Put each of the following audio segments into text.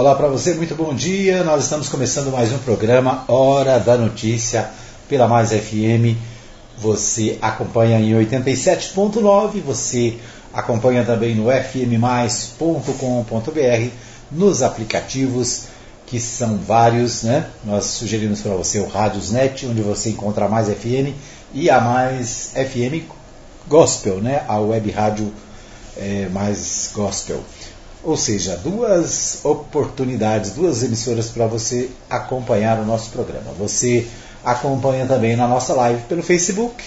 Olá para você, muito bom dia. Nós estamos começando mais um programa Hora da Notícia pela Mais FM. Você acompanha em 87.9, você acompanha também no fmmais.com.br, nos aplicativos que são vários, né? Nós sugerimos para você o Radiosnet, onde você encontra a Mais FM e a Mais FM Gospel, né? A web rádio é, mais gospel. Ou seja, duas oportunidades, duas emissoras para você acompanhar o nosso programa. Você acompanha também na nossa live pelo Facebook,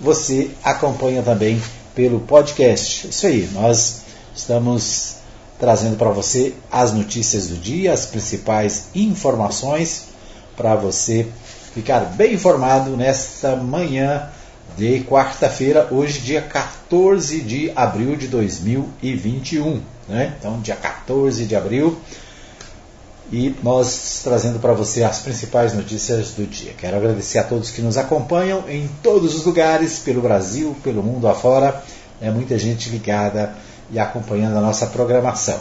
você acompanha também pelo podcast. Isso aí, nós estamos trazendo para você as notícias do dia, as principais informações para você ficar bem informado nesta manhã de quarta-feira, hoje, dia 14 de abril de 2021. Né? Então, dia 14 de abril. E nós trazendo para você as principais notícias do dia. Quero agradecer a todos que nos acompanham em todos os lugares, pelo Brasil, pelo mundo afora. É muita gente ligada e acompanhando a nossa programação.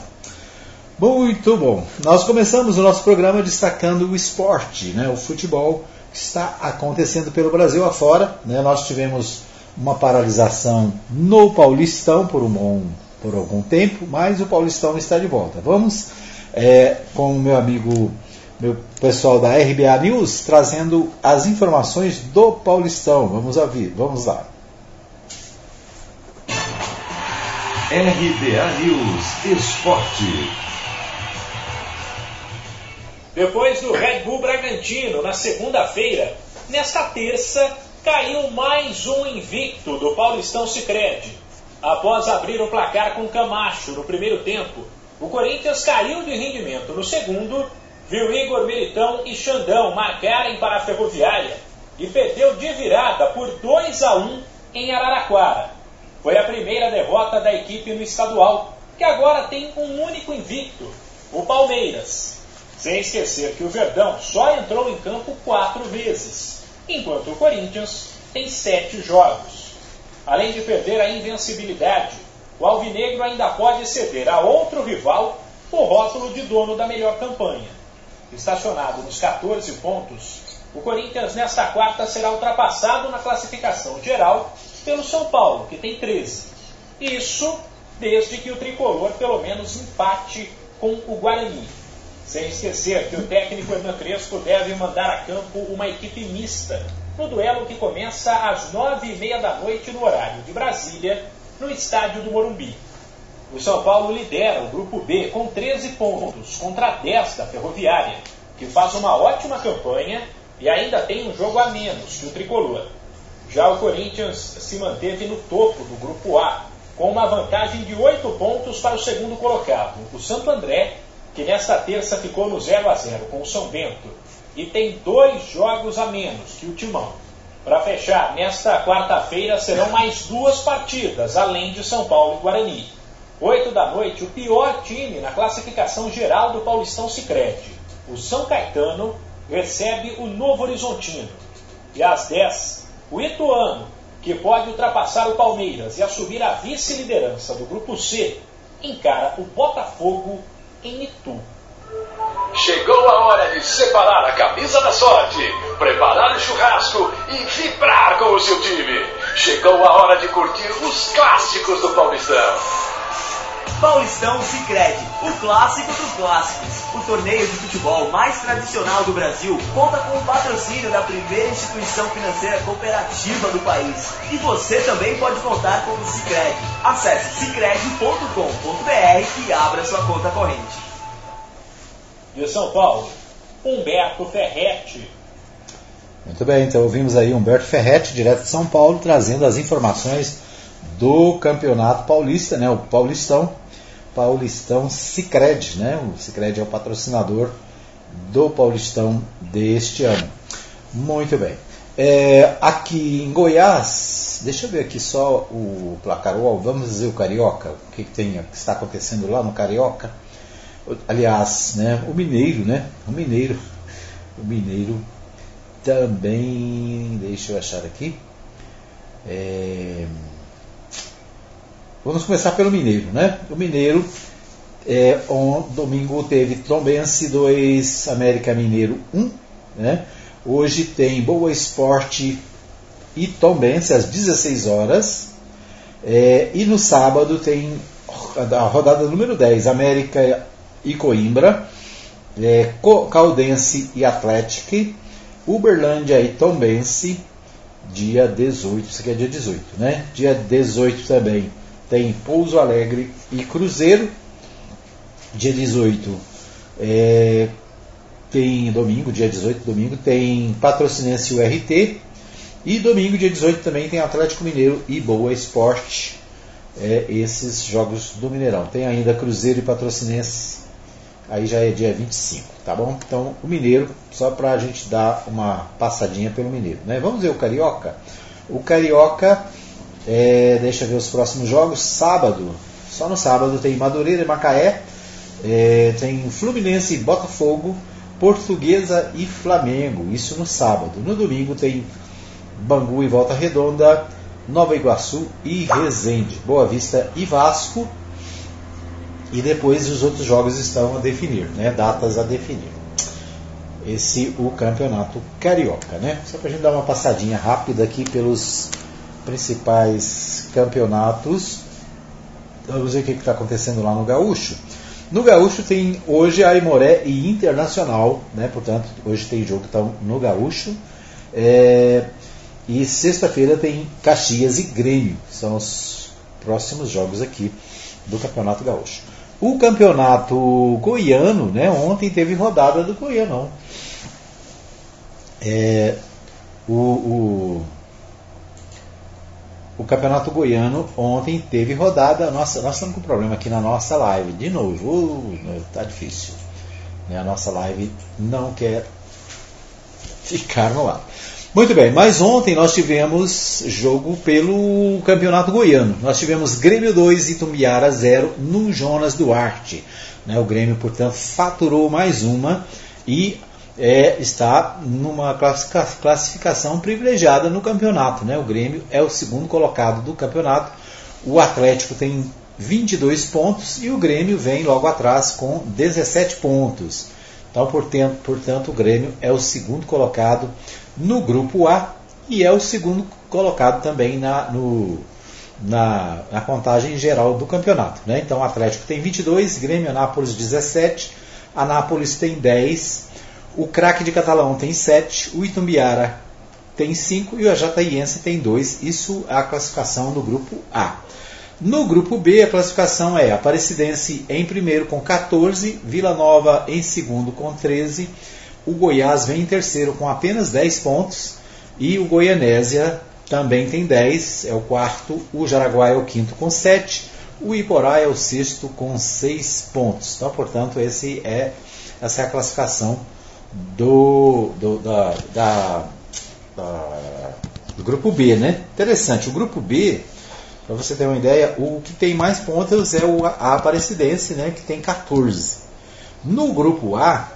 Muito bom. Nós começamos o nosso programa destacando o esporte, né? o futebol está acontecendo pelo Brasil afora. Né? Nós tivemos uma paralisação no Paulistão por, um por algum tempo, mas o Paulistão está de volta. Vamos é, com o meu amigo, meu pessoal da RBA News, trazendo as informações do Paulistão. Vamos ouvir, vamos lá. RBA News Esporte. Depois do Red Bull Bragantino, na segunda-feira, nesta terça, caiu mais um invicto do Paulistão Sicredi. Após abrir o placar com Camacho no primeiro tempo, o Corinthians caiu de rendimento no segundo, viu Igor Militão e Xandão marcarem para a Ferroviária e perdeu de virada por 2 a 1 em Araraquara. Foi a primeira derrota da equipe no estadual, que agora tem um único invicto, o Palmeiras. Sem esquecer que o Verdão só entrou em campo quatro vezes, enquanto o Corinthians tem sete jogos. Além de perder a invencibilidade, o Alvinegro ainda pode ceder a outro rival o rótulo de dono da melhor campanha. Estacionado nos 14 pontos, o Corinthians nesta quarta será ultrapassado na classificação geral pelo São Paulo, que tem 13. Isso desde que o tricolor pelo menos empate com o Guarani. Sem esquecer que o técnico Hernan Crespo deve mandar a campo uma equipe mista no duelo que começa às nove e meia da noite no horário de Brasília, no estádio do Morumbi. O São Paulo lidera o grupo B com 13 pontos contra 10 da Ferroviária, que faz uma ótima campanha e ainda tem um jogo a menos que o tricolor. Já o Corinthians se manteve no topo do grupo A, com uma vantagem de 8 pontos para o segundo colocado, o Santo André, que nesta terça ficou no 0 a 0 com o São Bento e tem dois jogos a menos que o Timão. Para fechar, nesta quarta-feira serão mais duas partidas, além de São Paulo e Guarani. Oito da noite, o pior time na classificação geral do Paulistão Sicredi, o São Caetano, recebe o Novo Horizontino. E às 10, o Ituano, que pode ultrapassar o Palmeiras e assumir a vice-liderança do Grupo C, encara o Botafogo em Itu. Chegou a hora de separar a camisa da sorte, preparar o churrasco e vibrar com o seu time. Chegou a hora de curtir os clássicos do Paulistão. Paulistão Sicredi, o clássico dos clássicos. O torneio de futebol mais tradicional do Brasil conta com o patrocínio da primeira instituição financeira cooperativa do país. E você também pode contar com o Sicredi. Acesse sicredi.com.br e abra sua conta corrente. De São Paulo, Humberto Ferretti. Muito bem, então ouvimos aí Humberto Ferretti, direto de São Paulo, trazendo as informações do Campeonato Paulista, né, o Paulistão, Paulistão Sicredi, né? O Sicredi é o patrocinador do Paulistão deste ano. Muito bem. É, aqui em Goiás, deixa eu ver aqui só o placar, vamos dizer o Carioca, o que, que tem, o que está acontecendo lá no Carioca. Aliás, né, o Mineiro, né? O Mineiro, o Mineiro também, deixa eu achar aqui. É, Vamos começar pelo Mineiro, né? O Mineiro É, on, domingo teve Tombense 2, América Mineiro 1. Né? Hoje tem Boa Esporte e Tombense às 16 horas. É, e no sábado tem a rodada número 10, América e Coimbra, é, Caldense e Atlético, Uberlândia e Tombense, dia 18, isso aqui é dia 18, né? Dia 18 também tem Pouso Alegre e Cruzeiro. Dia 18 é, tem domingo, dia 18, domingo, tem Patrocinense e URT. E domingo, dia 18, também tem Atlético Mineiro e Boa Esporte. É, esses jogos do Mineirão. Tem ainda Cruzeiro e Patrocinense. Aí já é dia 25, tá bom? Então, o Mineiro, só para a gente dar uma passadinha pelo Mineiro. Né? Vamos ver o Carioca. O Carioca, é, deixa eu ver os próximos jogos. Sábado, só no sábado tem Madureira e Macaé. É, tem Fluminense e Botafogo. Portuguesa e Flamengo, isso no sábado. No domingo tem Bangu e Volta Redonda, Nova Iguaçu e Resende, Boa Vista e Vasco. E depois os outros jogos estão a definir, né? datas a definir. Esse o campeonato carioca, né? Só para a gente dar uma passadinha rápida aqui pelos principais campeonatos. Vamos ver o que está acontecendo lá no Gaúcho. No Gaúcho tem hoje Aimoré e Internacional, né? portanto, hoje tem jogo então, no Gaúcho. É, e sexta-feira tem Caxias e Grêmio, são os próximos jogos aqui do Campeonato Gaúcho. O Campeonato Goiano, né? ontem teve rodada do Goianão. É, o, o o Campeonato Goiano ontem teve rodada. Nossa, nós estamos com um problema aqui na nossa live. De novo, uh, tá difícil. Né? A nossa live não quer ficar no ar. Muito bem, mas ontem nós tivemos jogo pelo Campeonato Goiano. Nós tivemos Grêmio 2 e Tumbiara 0 no Jonas Duarte. Né? O Grêmio, portanto, faturou mais uma e é, está numa classificação privilegiada no campeonato. Né? O Grêmio é o segundo colocado do campeonato. O Atlético tem 22 pontos e o Grêmio vem logo atrás com 17 pontos. Então, portanto, portanto, o Grêmio é o segundo colocado no grupo A e é o segundo colocado também na, no, na, na contagem geral do campeonato. Né? Então, o Atlético tem 22, Grêmio Anápolis 17, Anápolis tem 10, o craque de Catalão tem 7, o Itumbiara tem 5 e o Ajataiense tem 2. Isso é a classificação do grupo A. No grupo B, a classificação é Aparecidense em primeiro com 14, Vila Nova em segundo com 13, o Goiás vem em terceiro com apenas 10 pontos e o Goianésia também tem 10, é o quarto, o Jaraguá é o quinto com 7, o Iporá é o sexto com 6 pontos. Então, portanto, esse é, essa é a classificação do, do, da, da, da, do grupo B, né? Interessante, o grupo B, para você ter uma ideia, o que tem mais pontos é o, a Aparecidense, né? Que tem 14. No grupo A,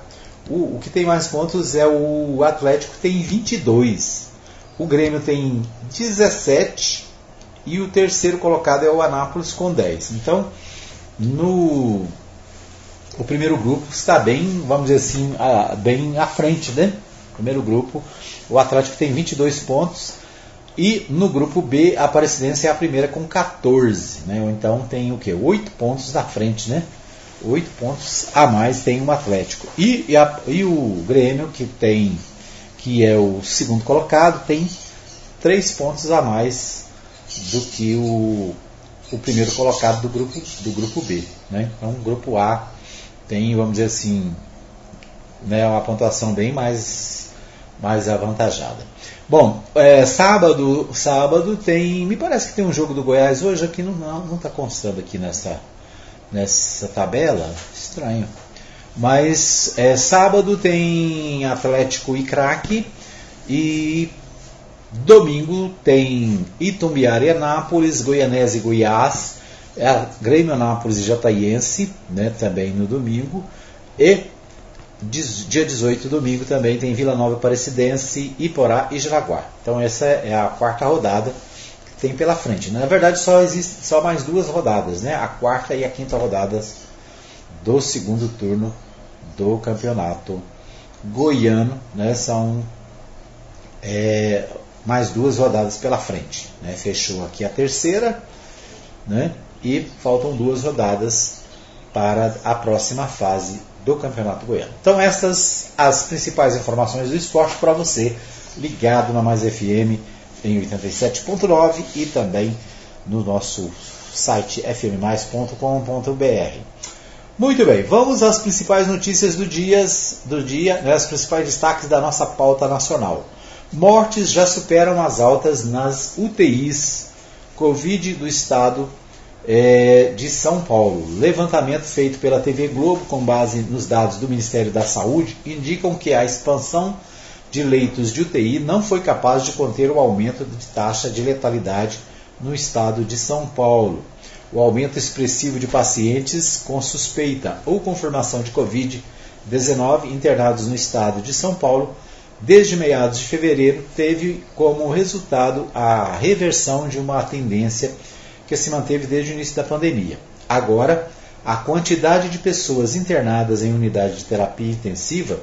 o, o que tem mais pontos é o Atlético, tem 22. O Grêmio tem 17 e o terceiro colocado é o Anápolis com 10. Então, no o primeiro grupo está bem, vamos dizer assim, bem à frente, né? Primeiro grupo, o Atlético tem 22 pontos e no grupo B a Aparecidense é a primeira com 14, né? Então tem o que? 8 pontos na frente, né? 8 pontos a mais tem o Atlético. E, e, a, e o Grêmio, que tem que é o segundo colocado, tem 3 pontos a mais do que o, o primeiro colocado do grupo, do grupo B. Né? Então, o grupo A tem, vamos dizer assim, né, uma pontuação bem mais, mais avantajada. Bom, é, sábado, sábado tem, me parece que tem um jogo do Goiás hoje aqui não não está constando aqui nessa nessa tabela, estranho. Mas é, sábado tem Atlético e Craque e domingo tem Itumbiara e Anápolis, Goianese e Goiás é Grêmio Anápolis e Jataiense, né, também no domingo. E dia 18, domingo, também tem Vila Nova Aparecidense, Iporá e Jaraguá. Então essa é a quarta rodada tem pela frente. Na verdade, só existe só mais duas rodadas, né? A quarta e a quinta rodadas do segundo turno do campeonato goiano. Né? São é, mais duas rodadas pela frente. Né? Fechou aqui a terceira né? e faltam duas rodadas para a próxima fase do Campeonato Goiano. Então estas as principais informações do esporte para você ligado na Mais FM em 87.9 e também no nosso site fmmais.com.br. Muito bem, vamos às principais notícias do, dias, do dia, né, as principais destaques da nossa pauta nacional. Mortes já superam as altas nas UTIs Covid do estado é, de São Paulo. Levantamento feito pela TV Globo com base nos dados do Ministério da Saúde indicam que a expansão de leitos de UTI não foi capaz de conter o aumento de taxa de letalidade no estado de São Paulo. O aumento expressivo de pacientes com suspeita ou confirmação de Covid-19 internados no estado de São Paulo desde meados de fevereiro teve como resultado a reversão de uma tendência que se manteve desde o início da pandemia. Agora, a quantidade de pessoas internadas em unidade de terapia intensiva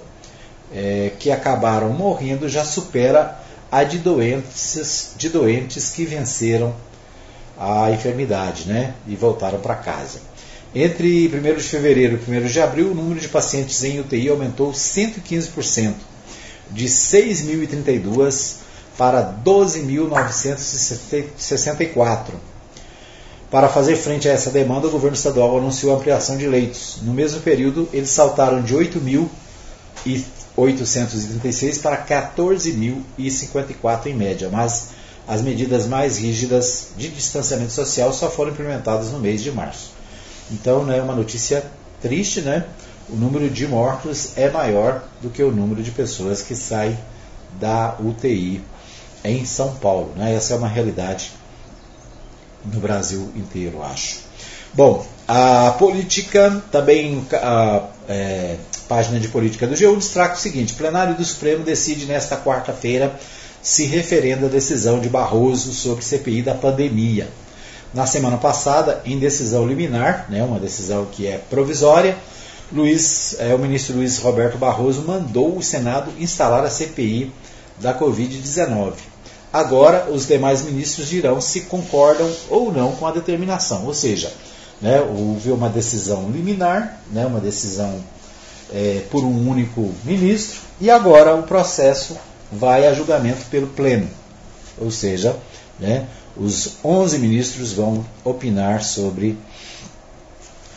é, que acabaram morrendo já supera a de doentes, de doentes que venceram a enfermidade né, e voltaram para casa. Entre 1 de fevereiro e 1 de abril, o número de pacientes em UTI aumentou 115%, de 6.032 para 12.964. Para fazer frente a essa demanda, o governo estadual anunciou ampliação de leitos. No mesmo período, eles saltaram de 8.836 para 14.054 em média, mas as medidas mais rígidas de distanciamento social só foram implementadas no mês de março. Então, né, uma notícia triste, né? O número de mortos é maior do que o número de pessoas que saem da UTI em São Paulo. Né? Essa é uma realidade no Brasil inteiro, acho. Bom, a política, também a é, página de política do G1 destaca o seguinte: plenário do Supremo decide nesta quarta-feira se referenda a decisão de Barroso sobre CPI da pandemia. Na semana passada, em decisão liminar, né, uma decisão que é provisória, Luiz, é, o ministro Luiz Roberto Barroso mandou o Senado instalar a CPI da Covid-19. Agora, os demais ministros dirão se concordam ou não com a determinação, ou seja, né, houve uma decisão liminar, né, uma decisão é, por um único ministro, e agora o processo vai a julgamento pelo Pleno. Ou seja, né, os 11 ministros vão opinar sobre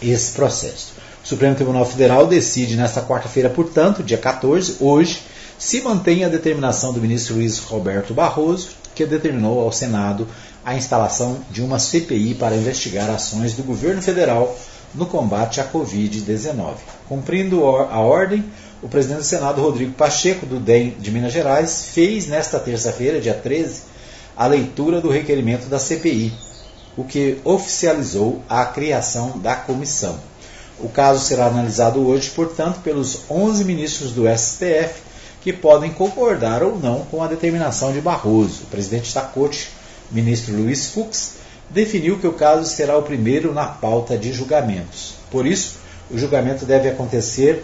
esse processo. O Supremo Tribunal Federal decide nesta quarta-feira, portanto, dia 14, hoje, se mantém a determinação do ministro Luiz Roberto Barroso, que determinou ao Senado a instalação de uma CPI para investigar ações do governo federal no combate à Covid-19. Cumprindo a ordem, o presidente do Senado, Rodrigo Pacheco, do DEM de Minas Gerais, fez nesta terça-feira, dia 13, a leitura do requerimento da CPI, o que oficializou a criação da comissão. O caso será analisado hoje, portanto, pelos 11 ministros do STF, que podem concordar ou não com a determinação de Barroso. Presidente da Corte, ministro Luiz Fux, definiu que o caso será o primeiro na pauta de julgamentos. Por isso, o julgamento deve acontecer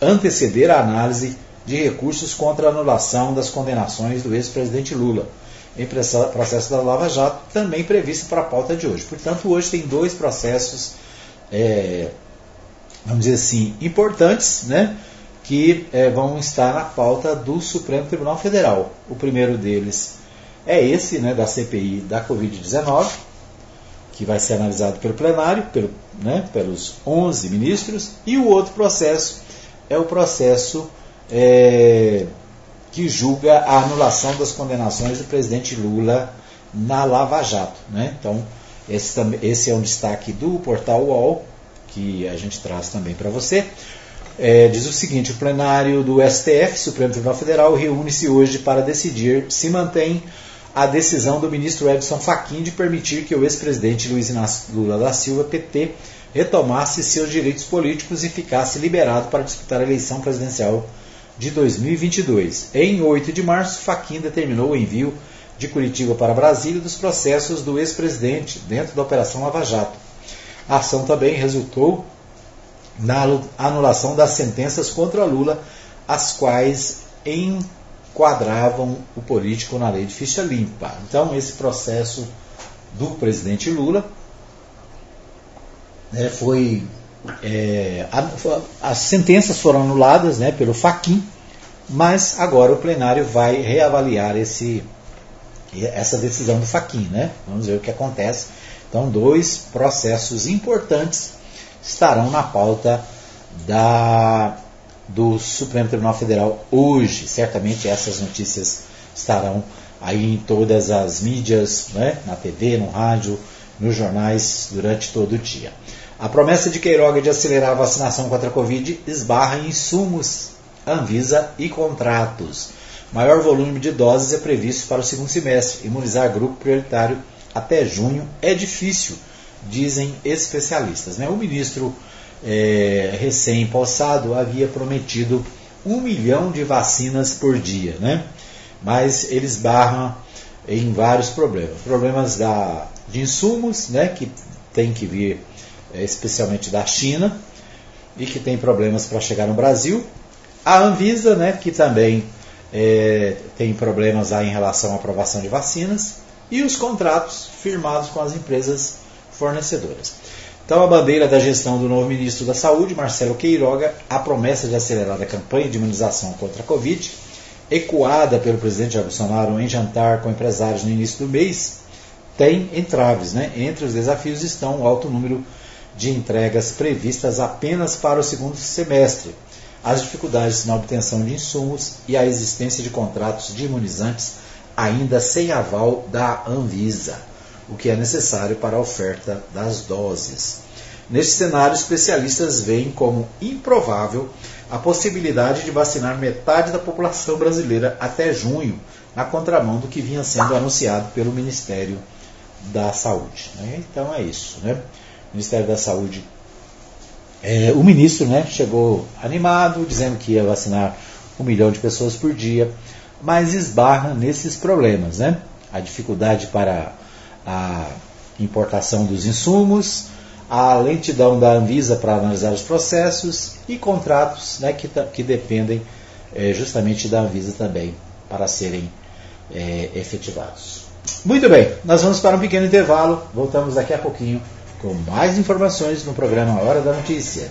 anteceder a análise de recursos contra a anulação das condenações do ex-presidente Lula, em processo da Lava Jato, também previsto para a pauta de hoje. Portanto, hoje tem dois processos, é, vamos dizer assim, importantes, né, que é, vão estar na pauta do Supremo Tribunal Federal. O primeiro deles é esse, né, da CPI da Covid-19, que vai ser analisado pelo plenário, pelo, né, pelos 11 ministros, e o outro processo é o processo é, que julga a anulação das condenações do presidente Lula na Lava Jato. Né? Então, esse, esse, é um destaque do portal UOL, que a gente traz também para você. É, diz o seguinte: o plenário do STF, Supremo Tribunal Federal, reúne-se hoje para decidir se mantém a decisão do ministro Edson Fachin de permitir que o ex-presidente Luiz Inácio Lula da Silva, PT, retomasse seus direitos políticos e ficasse liberado para disputar a eleição presidencial de 2022. Em 8 de março, Faquim determinou o envio de Curitiba para Brasília dos processos do ex-presidente dentro da Operação Lava Jato. A ação também resultou na anulação das sentenças contra Lula, as quais enquadravam o político na lei de ficha limpa. Então, esse processo do presidente Lula né, foi. É, a, as sentenças foram anuladas né, pelo Faquin, mas agora o plenário vai reavaliar esse, essa decisão do Faquin. Né? Vamos ver o que acontece. Então, dois processos importantes estarão na pauta da, do Supremo Tribunal Federal hoje. Certamente essas notícias estarão aí em todas as mídias, né? na TV, no rádio, nos jornais durante todo o dia. A promessa de Queiroga de acelerar a vacinação contra a Covid esbarra em insumos, Anvisa e contratos. Maior volume de doses é previsto para o segundo semestre. Imunizar grupo prioritário até junho é difícil, dizem especialistas. Né? O ministro é, recém-possado havia prometido um milhão de vacinas por dia, né? mas eles barram em vários problemas. Problemas da, de insumos, né, que tem que vir é, especialmente da China e que tem problemas para chegar no Brasil. A Anvisa, né, que também é, tem problemas aí em relação à aprovação de vacinas. E os contratos firmados com as empresas fornecedoras. Então, a bandeira da gestão do novo ministro da Saúde, Marcelo Queiroga, a promessa de acelerar a campanha de imunização contra a Covid, ecoada pelo presidente Jair Bolsonaro em jantar com empresários no início do mês, tem entraves. Né? Entre os desafios estão o alto número de entregas previstas apenas para o segundo semestre, as dificuldades na obtenção de insumos e a existência de contratos de imunizantes ainda sem aval da Anvisa, o que é necessário para a oferta das doses. Neste cenário, especialistas veem como improvável a possibilidade de vacinar metade da população brasileira até junho, na contramão do que vinha sendo anunciado pelo Ministério da Saúde. Né? Então é isso. Né? O Ministério da Saúde, é, o ministro né, chegou animado, dizendo que ia vacinar um milhão de pessoas por dia, mas esbarra nesses problemas. Né? A dificuldade para a importação dos insumos, a lentidão da Anvisa para analisar os processos e contratos né, que, que dependem é, justamente da Anvisa também para serem é, efetivados. Muito bem, nós vamos para um pequeno intervalo, voltamos daqui a pouquinho com mais informações no programa Hora da Notícia.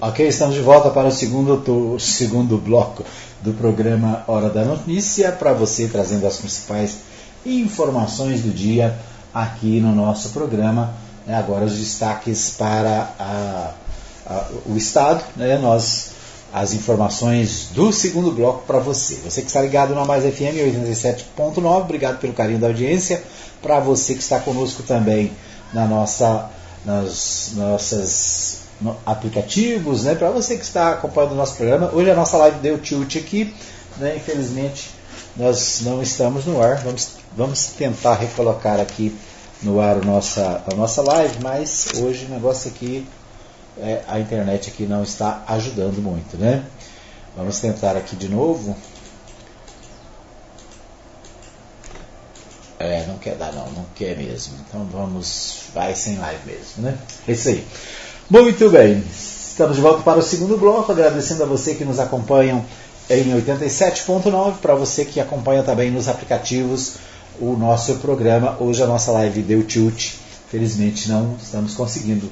Ok, estamos de volta para o segundo, segundo bloco do programa Hora da Notícia, para você trazendo as principais informações do dia aqui no nosso programa. Né, agora os destaques para a, a, o Estado, né, nós as informações do segundo bloco para você. Você que está ligado na Mais FM 87.9, obrigado pelo carinho da audiência. Para você que está conosco também na nossa, nas nossas no, aplicativos, né? Para você que está acompanhando o nosso programa, hoje a nossa live deu tilt aqui, né? Infelizmente nós não estamos no ar. Vamos, vamos tentar recolocar aqui no ar a nossa, a nossa live, mas hoje o negócio aqui, é, a internet aqui não está ajudando muito, né? Vamos tentar aqui de novo. É, não quer dar não, não quer mesmo. Então vamos, vai sem live mesmo, né? É isso aí. Muito bem, estamos de volta para o segundo bloco, agradecendo a você que nos acompanham em 87.9, para você que acompanha também nos aplicativos o nosso programa. Hoje a nossa live deu tilt. Felizmente não estamos conseguindo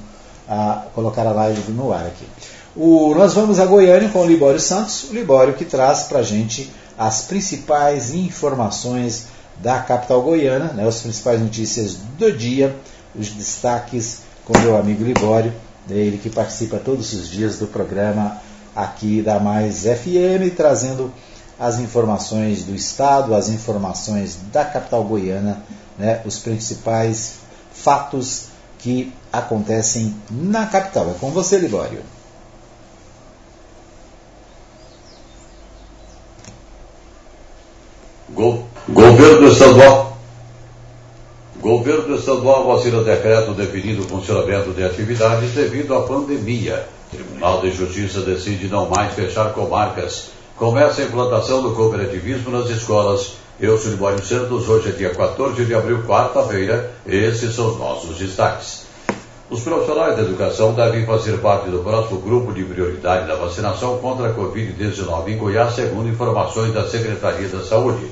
a, ah, colocar a live no ar aqui. O, nós vamos a Goiânia com o Libório Santos, o Libório que traz para a gente as principais informações da capital goiana, né, as principais notícias do dia, os destaques com meu amigo Libório, ele que participa todos os dias do programa aqui da Mais FM, trazendo as informações do Estado, as informações da capital goiana, né, os principais fatos que acontecem na capital. É com você, Libório. Go Governo Estadual. Governo Estadual assina decreto definindo o funcionamento de atividades devido à pandemia. Tribunal de Justiça decide não mais fechar comarcas. Começa a implantação do cooperativismo nas escolas. Eu sou Libório Santos, hoje é dia 14 de abril, quarta-feira. Esses são os nossos destaques. Os profissionais da educação devem fazer parte do próximo grupo de prioridade da vacinação contra a Covid-19 em Goiás, segundo informações da Secretaria da Saúde.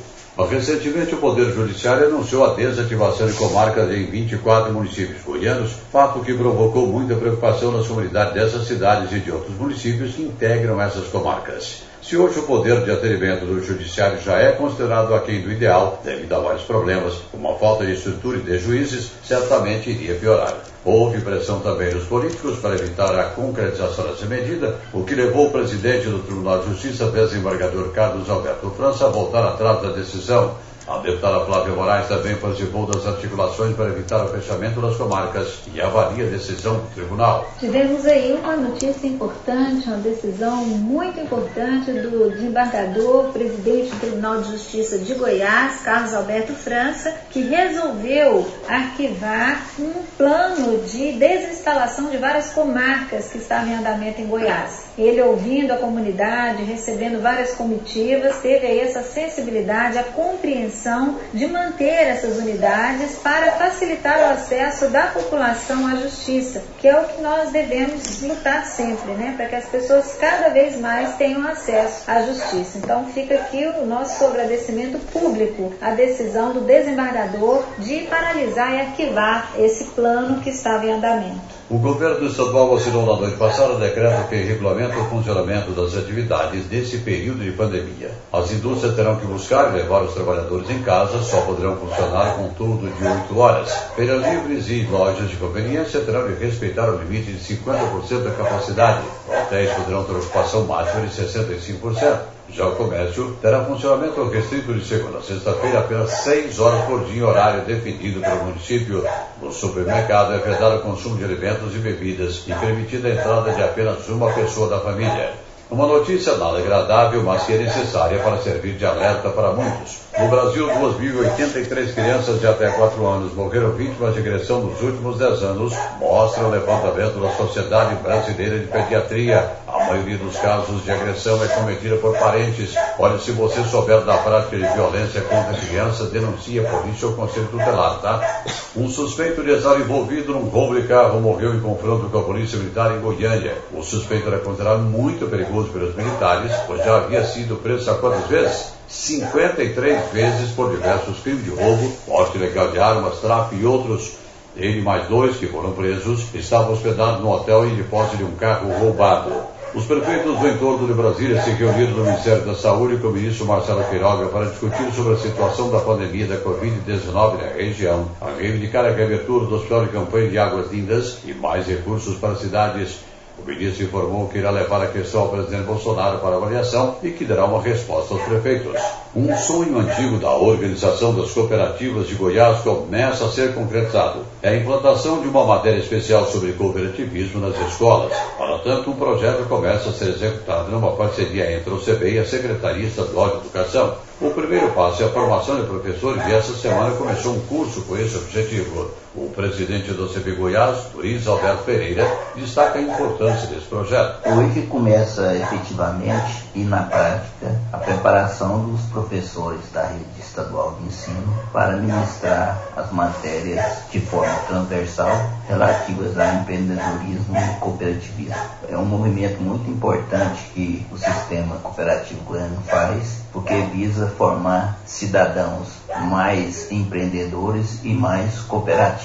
Recentemente, o Poder Judiciário anunciou a desativação de comarcas em 24 municípios goianos, fato que provocou muita preocupação nas comunidades dessas cidades e de outros municípios que integram essas comarcas. Se hoje o poder de atendimento do judiciário já é considerado aquém do ideal, devido a vários problemas, como a falta de estrutura e de juízes, certamente iria piorar. Houve pressão também dos políticos para evitar a concretização dessa medida, o que levou o presidente do Tribunal de Justiça, desembargador Carlos Alberto França, a voltar atrás da decisão. A deputada Flávia Moraes também participou das articulações para evitar o fechamento das comarcas e avalia a decisão do tribunal. Tivemos aí uma notícia importante, uma decisão muito importante do desembargador, presidente do Tribunal de Justiça de Goiás, Carlos Alberto França, que resolveu arquivar um plano de desinstalação de várias comarcas que estavam em andamento em Goiás. Ele ouvindo a comunidade, recebendo várias comitivas, teve aí essa sensibilidade, a compreensão de manter essas unidades para facilitar o acesso da população à justiça, que é o que nós devemos lutar sempre, né? Para que as pessoas cada vez mais tenham acesso à justiça. Então fica aqui o nosso agradecimento público à decisão do desembargador de paralisar e arquivar esse plano que estava em andamento. O governo estadual assinou na noite passada decreto que regulamenta o funcionamento das atividades nesse período de pandemia. As indústrias terão que buscar levar os trabalhadores em casa, só poderão funcionar com turno de 8 horas. Feiras livres e lojas de conveniência terão de respeitar o limite de 50% da capacidade. Hotéis poderão ter ocupação máxima de 65%. Já o comércio terá funcionamento restrito de segunda a sexta-feira apenas 6 horas por dia, horário definido pelo município. No supermercado é vedado o consumo de alimentos e bebidas e permitida a entrada de apenas uma pessoa da família. Uma notícia nada agradável, mas que é necessária para servir de alerta para muitos. No Brasil, 2.083 crianças de até 4 anos morreram vítimas de agressão nos últimos 10 anos, mostra o levantamento da Sociedade Brasileira de Pediatria. A maioria dos casos de agressão é cometida por parentes. Olha, se você souber da prática de violência contra criança, denuncie a polícia ou conselho tutelar, tá? Um suspeito de estar envolvido num roubo de carro morreu em confronto com a polícia militar em Goiânia. O suspeito era considerado muito perigoso pelos militares, pois já havia sido preso há quantas vezes? 53 vezes por diversos crimes de roubo, porte ilegal de armas, tráfico e outros. Ele mais dois que foram presos estavam hospedados no hotel e de posse de um carro roubado. Os prefeitos do entorno de Brasília se reuniram no Ministério da Saúde com o ministro Marcelo Queiroga para discutir sobre a situação da pandemia da Covid-19 na região, a reivindicar a reabertura do Hospital de Campanha de Águas Lindas e mais recursos para cidades o ministro informou que irá levar a questão ao presidente Bolsonaro para avaliação e que dará uma resposta aos prefeitos. Um sonho antigo da organização das cooperativas de Goiás começa a ser concretizado. É a implantação de uma matéria especial sobre cooperativismo nas escolas. Para tanto, um projeto começa a ser executado numa parceria entre o CB e a Secretaria Estadual de Educação. O primeiro passo é a formação de professores e essa semana começou um curso com esse objetivo. O presidente do CB Goiás, Luiz Alberto Pereira, destaca a importância desse projeto. Hoje começa efetivamente e na prática a preparação dos professores da rede estadual de ensino para ministrar as matérias de forma transversal relativas a empreendedorismo e cooperativismo. É um movimento muito importante que o sistema cooperativo goiano faz porque visa formar cidadãos mais empreendedores e mais cooperativos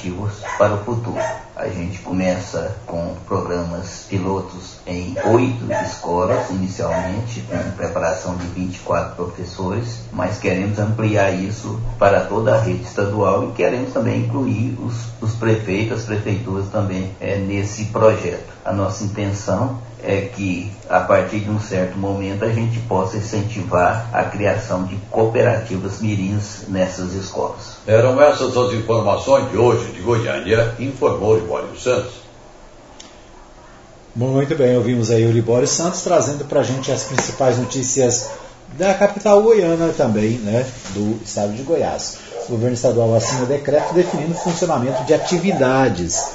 para o futuro. A gente começa com programas pilotos em oito escolas, inicialmente, com preparação de 24 professores, mas queremos ampliar isso para toda a rede estadual e queremos também incluir os, os prefeitos, as prefeituras também é, nesse projeto. A nossa intenção é que, a partir de um certo momento, a gente possa incentivar a criação de cooperativas mirins nessas escolas. Eram essas as informações de hoje de Goiânia, informou Libório Santos. Muito bem, ouvimos aí o Libório Santos trazendo para a gente as principais notícias da capital goiana também, né, do estado de Goiás. O governo estadual assina decreto definindo o funcionamento de atividades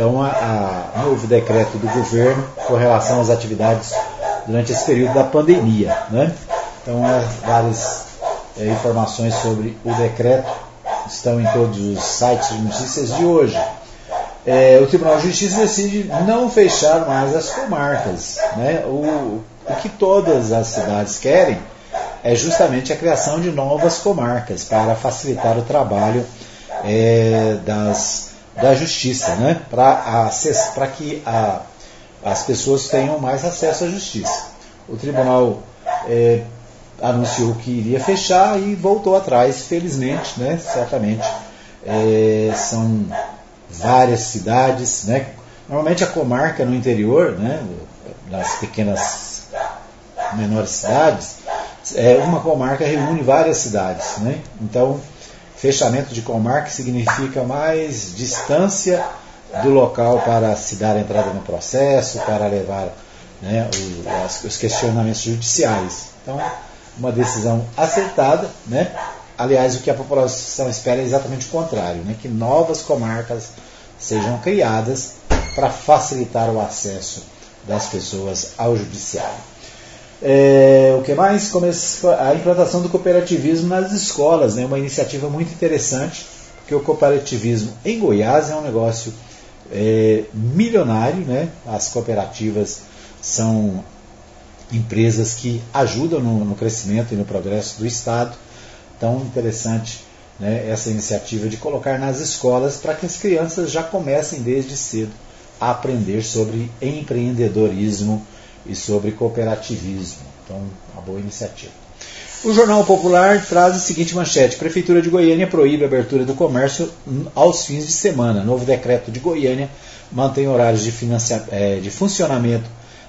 então, a, a novo decreto do governo com relação às atividades durante esse período da pandemia. Né? Então, é, várias é, informações sobre o decreto estão em todos os sites de notícias de hoje. é, o Tribunal de Justiça decide não fechar mais as comarcas. Né? O, o que todas as cidades querem é justamente a criação de novas comarcas para facilitar o trabalho é, das, da justiça, né? para que a, as pessoas tenham mais acesso à justiça. O tribunal é, anunciou que iria fechar e voltou atrás, felizmente, né? certamente. É, são várias cidades, né? Normalmente a comarca no interior, né, nas pequenas, menores cidades, é, uma comarca reúne várias cidades, né? Então, fechamento de comarca significa mais distância do local para se dar entrada no processo, para levar né, os questionamentos judiciais. Então, uma decisão acertada, né? Aliás, o que a população espera é exatamente o contrário, né? que novas comarcas sejam criadas para facilitar o acesso das pessoas ao judiciário. É, o que mais? A implantação do cooperativismo nas escolas, né? uma iniciativa muito interessante, porque o cooperativismo em Goiás é um negócio é, milionário, né? as cooperativas são empresas que ajudam no, no crescimento e no progresso do Estado tão interessante né, essa iniciativa de colocar nas escolas para que as crianças já comecem desde cedo a aprender sobre empreendedorismo e sobre cooperativismo. Então, uma boa iniciativa. O Jornal Popular traz a seguinte manchete: Prefeitura de Goiânia proíbe a abertura do comércio aos fins de semana. Novo decreto de Goiânia mantém horários de, é, de funcionamento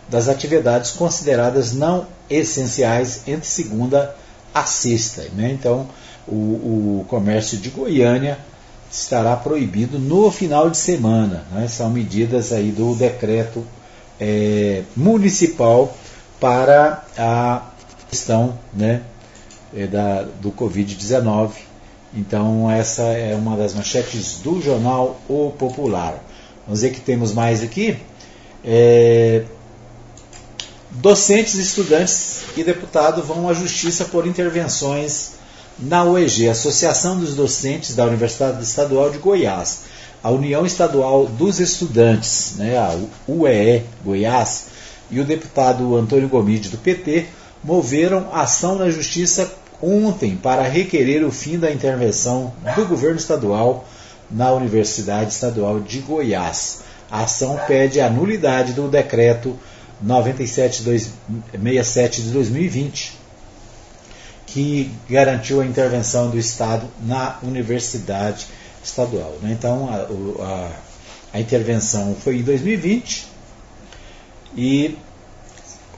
das atividades consideradas não essenciais entre segunda a sexta. Né? Então, o, o, comércio de Goiânia estará proibido no final de semana. Né? São medidas aí do decreto é, municipal para a questão né, é, da, do Covid-19. Então, essa é uma das manchetes do jornal O Popular. Vamos ver que temos mais aqui. É, Docentes, estudantes e deputado vão à justiça por intervenções na UEG, Associação dos Docentes da Universidade Estadual de Goiás, a União Estadual dos Estudantes, né, a UEE Goiás, e o deputado Antônio Gomide do PT moveram ação na justiça ontem para requerer o fim da intervenção do governo estadual na Universidade Estadual de Goiás. A ação pede a nulidade do decreto 9767 de 2020, que garantiu a intervenção do Estado na universidade estadual. Né? Então, a, a, a intervenção foi em 2020 e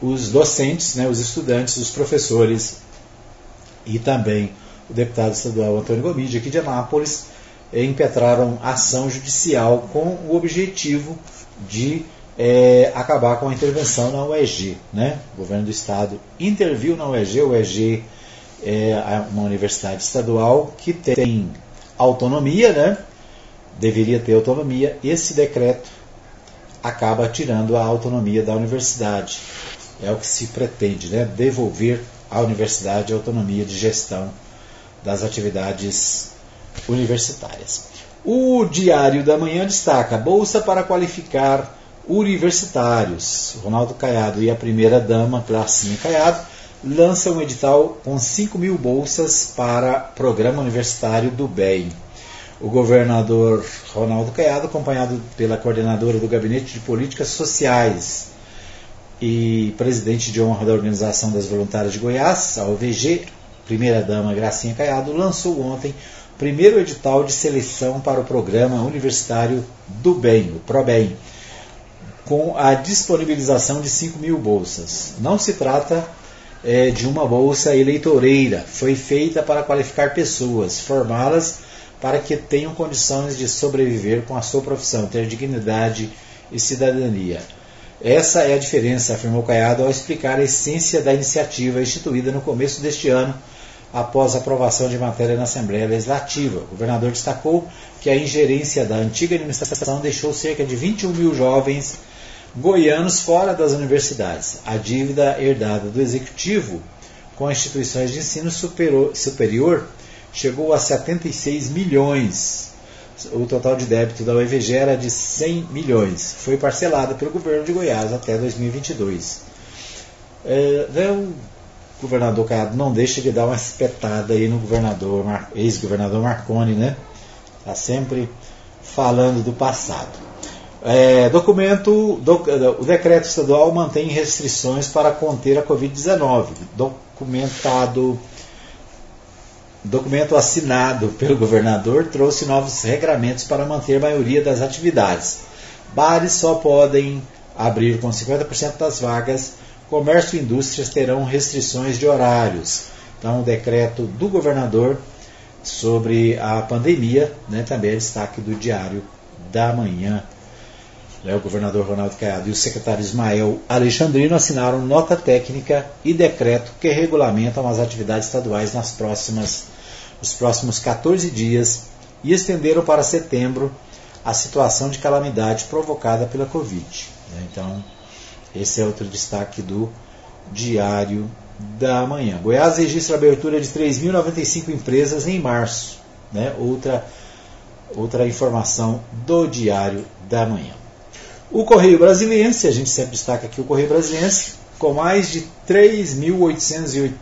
os docentes, né, os estudantes, os professores e também o deputado estadual Antônio Gomide, aqui de Anápolis, impetraram ação judicial com o objetivo de é, acabar com a intervenção na UEG. Né? O governo do estado interviu na UEG, a UEG é uma universidade estadual que tem autonomia, né? deveria ter autonomia. Esse decreto acaba tirando a autonomia da universidade. É o que se pretende, né? devolver à universidade a autonomia de gestão das atividades universitárias. O Diário da Manhã destaca: Bolsa para qualificar universitários. Ronaldo Caiado e a primeira-dama, Gracinha Caiado, lançam um edital com 5 mil bolsas para Programa Universitário do BEM. O governador Ronaldo Caiado, acompanhado pela coordenadora do Gabinete de Políticas Sociais e presidente de honra da Organização das Voluntárias de Goiás, a OVG, primeira-dama Gracinha Caiado, lançou ontem o primeiro edital de seleção para o Programa Universitário do BEM, o ProBem com a disponibilização de 5 mil bolsas. Não se trata é, de uma bolsa eleitoreira, foi feita para qualificar pessoas, formá-las para que tenham condições de sobreviver com a sua profissão, ter dignidade e cidadania. Essa é a diferença, afirmou Caiado ao explicar a essência da iniciativa instituída no começo deste ano, após a aprovação de matéria na Assembleia Legislativa. O governador destacou que a ingerência da antiga administração deixou cerca de 21 mil jovens goianos fora das universidades. A dívida herdada do executivo com instituições de ensino superior chegou a 76 milhões. o total de débito da UEVG era de 100 milhões. Foi parcelada pelo governo de Goiás até 2022. É, né, o governador Caiado não deixa de dar uma espetada aí no governador, ex-governador Marconi, né? Está sempre falando do passado. É, documento, do, o decreto estadual mantém restrições para conter a Covid-19. Documentado documento assinado pelo governador trouxe novos regramentos para manter a maioria das atividades. Bares só podem abrir com 50% das vagas, comércio e indústrias terão restrições de horários. Então, o decreto do governador sobre a pandemia, né, também é destaque do Diário da Manhã. O governador Ronaldo Caiado e o secretário Ismael Alexandrino assinaram nota técnica e decreto que regulamentam as atividades estaduais nas próximas os próximos 14 dias e estenderam para setembro a situação de calamidade provocada pela Covid. Né? Então, esse é outro destaque do Diário da Manhã. Goiás registra a abertura de 3.095 empresas em março. Né? Outra, outra informação do Diário da Manhã. O Correio Brasiliense, a gente sempre destaca aqui o Correio Brasiliense, com mais de 3.808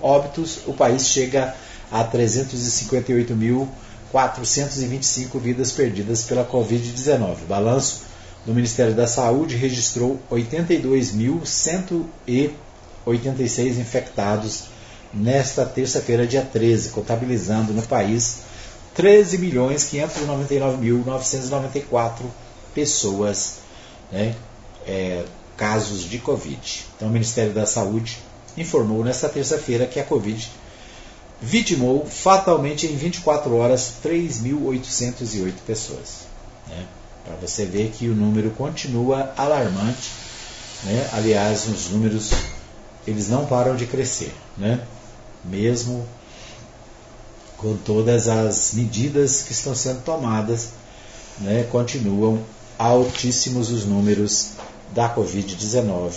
óbitos, o país chega a a 358.425 vidas perdidas pela Covid-19. O balanço do Ministério da Saúde registrou 82.186 infectados nesta terça-feira, dia 13, contabilizando no país 13.599.994 pessoas, né, é, casos de Covid. Então, o Ministério da Saúde informou nesta terça-feira que a Covid vitimou fatalmente em 24 horas 3.808 pessoas. Né? Para você ver que o número continua alarmante. Né? Aliás, os números eles não param de crescer, né? mesmo com todas as medidas que estão sendo tomadas, né? continuam altíssimos os números da Covid-19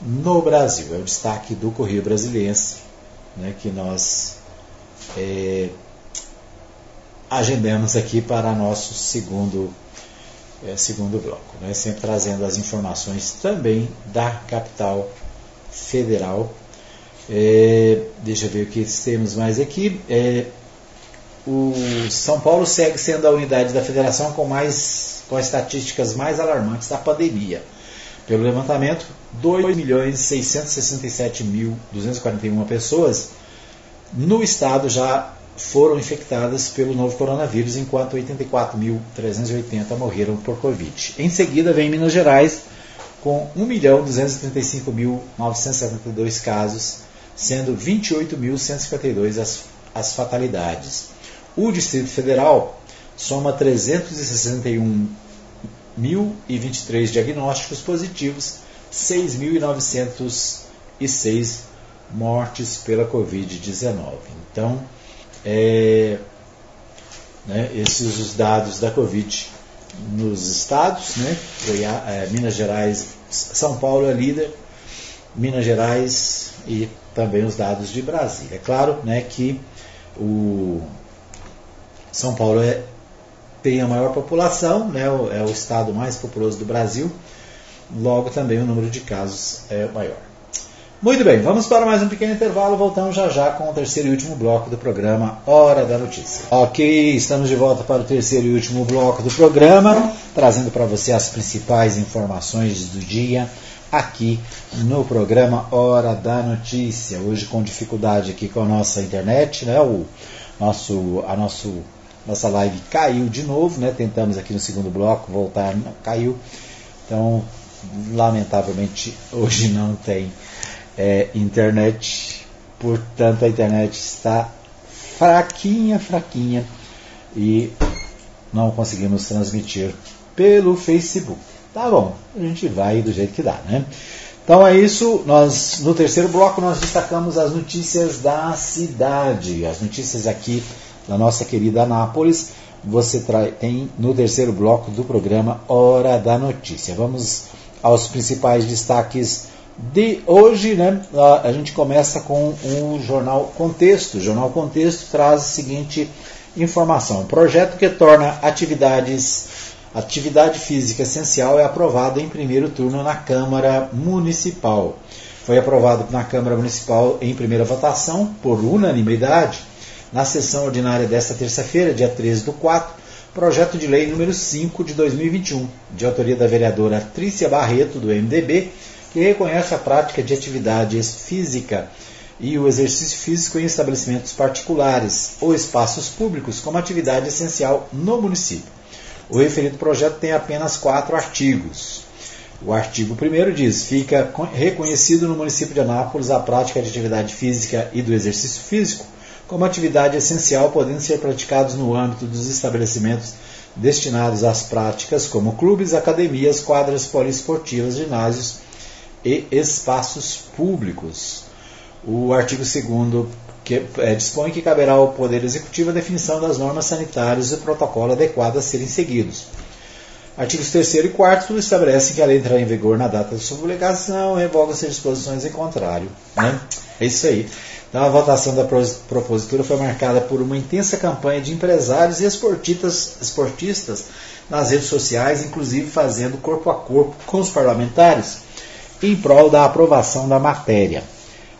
no Brasil. É o destaque do Correio Brasiliense né, que nós é, agendamos aqui para nosso segundo, é, segundo bloco, né, sempre trazendo as informações também da capital federal. É, deixa eu ver o que temos mais aqui. É, o São Paulo segue sendo a unidade da federação com mais com as estatísticas mais alarmantes da pandemia. Pelo levantamento, 2.667.241 pessoas no estado já foram infectadas pelo novo coronavírus, enquanto 84.380 morreram por Covid. Em seguida vem Minas Gerais, com 1.235.972 casos, sendo 28.152 as, as fatalidades. O Distrito Federal soma 361.023 diagnósticos positivos, 6.906 mortes pela Covid-19. Então, é, né, esses os dados da Covid nos estados, né, é, Minas Gerais, São Paulo é líder, Minas Gerais e também os dados de Brasília. É claro né, que o São Paulo é, tem a maior população, né, é o estado mais populoso do Brasil, logo também o número de casos é maior. Muito bem, vamos para mais um pequeno intervalo. Voltamos já já com o terceiro e último bloco do programa Hora da Notícia. Ok, estamos de volta para o terceiro e último bloco do programa, trazendo para você as principais informações do dia aqui no programa Hora da Notícia. Hoje com dificuldade aqui com a nossa internet, né? O nosso, a nosso, nossa live caiu de novo, né? Tentamos aqui no segundo bloco voltar, não, caiu. Então, lamentavelmente hoje não tem é, internet, portanto a internet está fraquinha, fraquinha e não conseguimos transmitir pelo Facebook. Tá bom, a gente vai do jeito que dá, né? Então é isso, nós no terceiro bloco nós destacamos as notícias da cidade, as notícias aqui da nossa querida Anápolis. Você tem no terceiro bloco do programa Hora da Notícia. Vamos aos principais destaques de hoje, né, a gente começa com o jornal Contexto. O jornal Contexto traz a seguinte informação. Projeto que torna atividades atividade física essencial é aprovado em primeiro turno na Câmara Municipal. Foi aprovado na Câmara Municipal em primeira votação, por unanimidade, na sessão ordinária desta terça-feira, dia 13 do 4, projeto de lei número 5 de 2021, de autoria da vereadora Trícia Barreto, do MDB, que reconhece a prática de atividades física e o exercício físico em estabelecimentos particulares ou espaços públicos como atividade essencial no município. O referido projeto tem apenas quatro artigos. O artigo 1 diz: fica reconhecido no município de Anápolis a prática de atividade física e do exercício físico como atividade essencial, podendo ser praticados no âmbito dos estabelecimentos destinados às práticas, como clubes, academias, quadras poliesportivas, ginásios e espaços públicos. O artigo 2 que, é, dispõe que caberá ao Poder Executivo a definição das normas sanitárias e protocolo adequado a serem seguidos. Artigos 3 e 4 estabelecem que a lei entrará em vigor na data de sua publicação, revogam-se disposições em contrário. Né? É isso aí. Então, a votação da propositura foi marcada por uma intensa campanha de empresários e esportistas, esportistas nas redes sociais, inclusive fazendo corpo a corpo com os parlamentares, em prol da aprovação da matéria.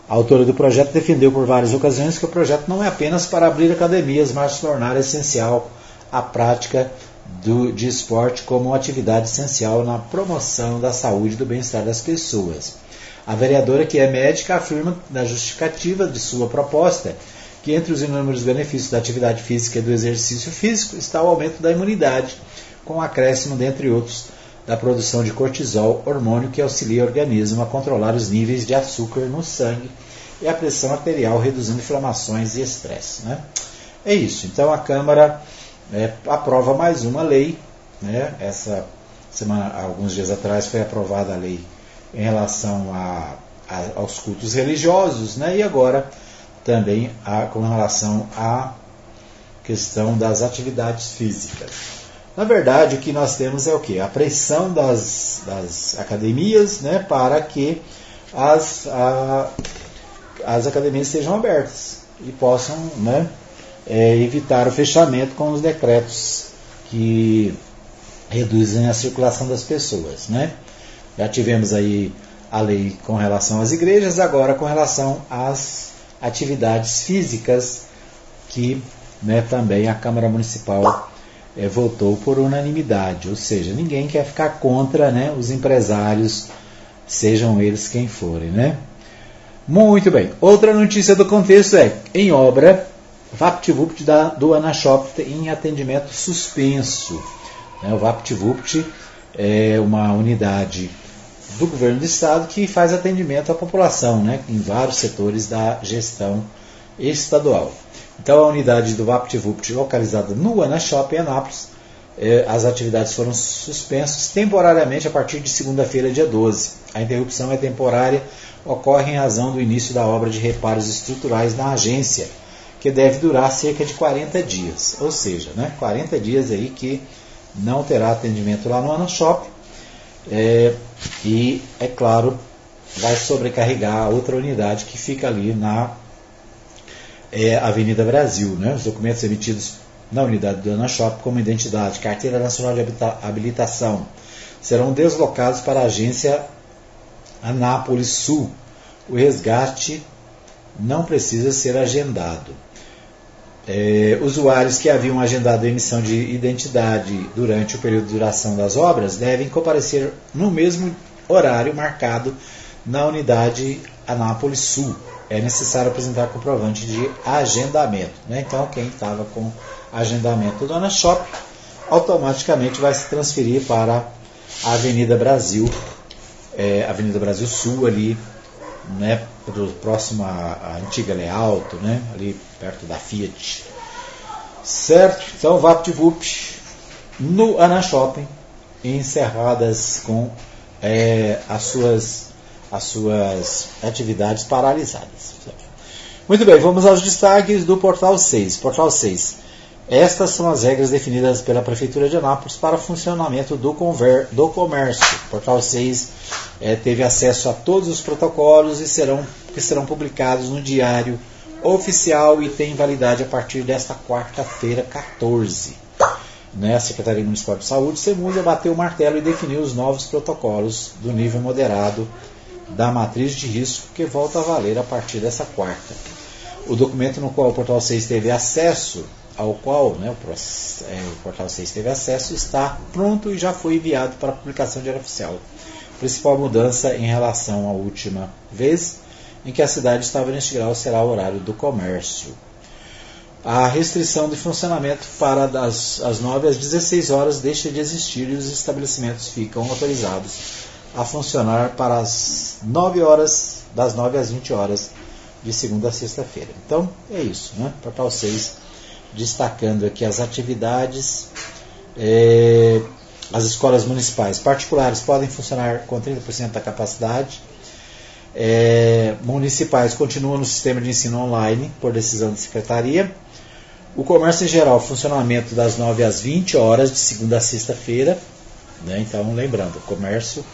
A autora do projeto defendeu por várias ocasiões que o projeto não é apenas para abrir academias, mas tornar essencial a prática do, de esporte como uma atividade essencial na promoção da saúde e do bem-estar das pessoas. A vereadora, que é médica, afirma na justificativa de sua proposta que entre os inúmeros benefícios da atividade física e do exercício físico está o aumento da imunidade, com acréscimo, dentre outros, da produção de cortisol, hormônio que auxilia o organismo a controlar os níveis de açúcar no sangue e a pressão arterial, reduzindo inflamações e estresse. Né? É isso. Então a Câmara é, aprova mais uma lei. Né? Essa semana, alguns dias atrás, foi aprovada a lei em relação a, a, aos cultos religiosos, né? e agora também a, com relação à questão das atividades físicas. Na verdade, o que nós temos é o que? A pressão das, das academias né, para que as, a, as academias sejam abertas e possam né, é, evitar o fechamento com os decretos que reduzem a circulação das pessoas. Né? Já tivemos aí a lei com relação às igrejas, agora com relação às atividades físicas, que né, também a Câmara Municipal é, votou por unanimidade. Ou seja, ninguém quer ficar contra né, os empresários, sejam eles quem forem. Né? Muito bem. Outra notícia do contexto é: em obra, VaptVupt do Anashop em atendimento suspenso. Né, o VaptVupt é uma unidade do governo do estado que faz atendimento à população, né, em vários setores da gestão estadual. Então, a unidade do VaptVupt, localizada no Anashop em Anápolis, eh, as atividades foram suspensas temporariamente a partir de segunda-feira, dia 12. A interrupção é temporária, ocorre em razão do início da obra de reparos estruturais na agência, que deve durar cerca de 40 dias. Ou seja, né, 40 dias aí que não terá atendimento lá no Anashop é, e, é claro, vai sobrecarregar a outra unidade que fica ali na é, Avenida Brasil. Né? Os documentos emitidos na unidade do AnaShop como identidade, carteira nacional de habilitação, serão deslocados para a agência Anápolis Sul. O resgate não precisa ser agendado. É, usuários que haviam agendado emissão de identidade durante o período de duração das obras devem comparecer no mesmo horário marcado na unidade Anápolis Sul. É necessário apresentar comprovante de agendamento. Né? Então, quem estava com agendamento do Shop automaticamente vai se transferir para a Avenida Brasil, é, Avenida Brasil Sul, ali né, próximo à, antiga Lealto, né, ali perto da Fiat. Certo? Então, VaptVupt no Ana Shopping, encerradas com é, as, suas, as suas atividades paralisadas. Muito bem, vamos aos destaques do Portal 6. Portal 6. Estas são as regras definidas pela Prefeitura de Anápolis para o funcionamento do, conver, do comércio. O Portal 6 é, teve acesso a todos os protocolos e serão, que serão publicados no Diário oficial e tem validade a partir desta quarta-feira, 14. Né, a Secretaria Municipal de Saúde, Semúzia, bateu o martelo e definiu os novos protocolos do nível moderado da matriz de risco, que volta a valer a partir dessa quarta. O documento no qual o Portal 6 teve acesso, ao qual né, o, é, o Portal 6 teve acesso, está pronto e já foi enviado para publicação de área oficial. Principal mudança em relação à última vez em que a cidade estava neste grau será o horário do comércio. A restrição de funcionamento para das, as 9 às 16 horas deixa de existir e os estabelecimentos ficam autorizados a funcionar para as 9 horas, das 9 às 20 horas, de segunda a sexta-feira. Então, é isso, né? Portal 6, destacando aqui as atividades. É, as escolas municipais particulares podem funcionar com 30% da capacidade é, municipais continuam no sistema de ensino online, por decisão da secretaria. O comércio em geral, funcionamento das 9 às 20 horas, de segunda a sexta-feira. Né? Então, lembrando, comércio